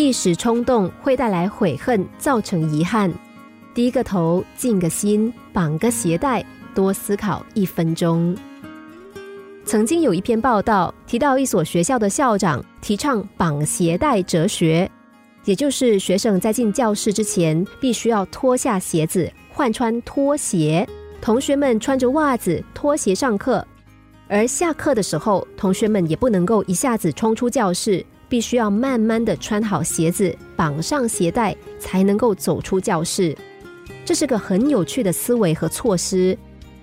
一时冲动会带来悔恨，造成遗憾。低个头，静个心，绑个鞋带，多思考一分钟。曾经有一篇报道提到，一所学校的校长提倡绑鞋带哲学，也就是学生在进教室之前必须要脱下鞋子，换穿拖鞋。同学们穿着袜子、拖鞋上课，而下课的时候，同学们也不能够一下子冲出教室，必须要慢慢的穿好鞋子，绑上鞋带，才能够走出教室。这是个很有趣的思维和措施。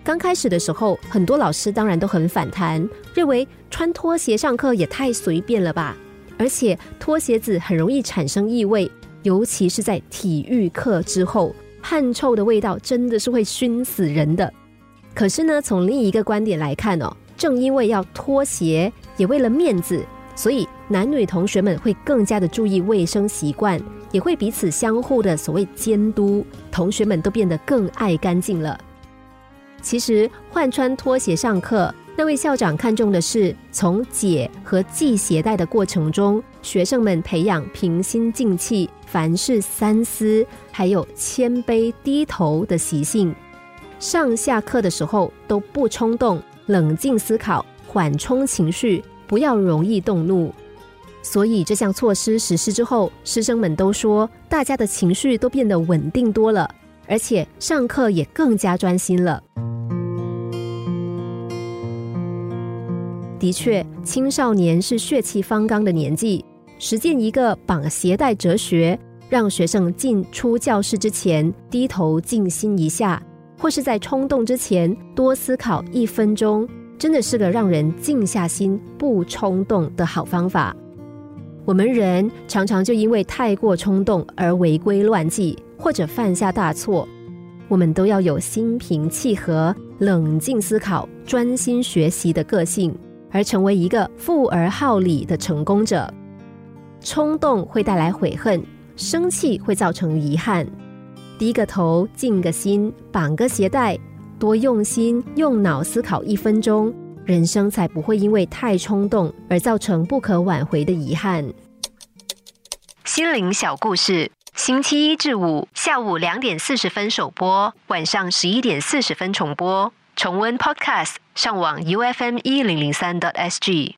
刚开始的时候，很多老师当然都很反弹，认为穿拖鞋上课也太随便了吧，而且拖鞋子很容易产生异味，尤其是在体育课之后，汗臭的味道真的是会熏死人的。可是呢，从另一个观点来看哦，正因为要脱鞋，也为了面子，所以男女同学们会更加的注意卫生习惯，也会彼此相互的所谓监督，同学们都变得更爱干净了。其实换穿拖鞋上课，那位校长看重的是从解和系鞋带的过程中，学生们培养平心静气、凡事三思，还有谦卑低头的习性。上下课的时候都不冲动，冷静思考，缓冲情绪，不要容易动怒。所以这项措施实施之后，师生们都说，大家的情绪都变得稳定多了，而且上课也更加专心了。的确，青少年是血气方刚的年纪，实践一个绑鞋带哲学，让学生进出教室之前低头静心一下，或是在冲动之前多思考一分钟，真的是个让人静下心不冲动的好方法。我们人常常就因为太过冲动而违规乱纪，或者犯下大错，我们都要有心平气和、冷静思考、专心学习的个性。而成为一个富而好礼的成功者，冲动会带来悔恨，生气会造成遗憾。低个头，静个心，绑个鞋带，多用心用脑思考一分钟，人生才不会因为太冲动而造成不可挽回的遗憾。心灵小故事，星期一至五下午两点四十分首播，晚上十一点四十分重播。重温 Podcast，上网 U F M 一零零三 t S G。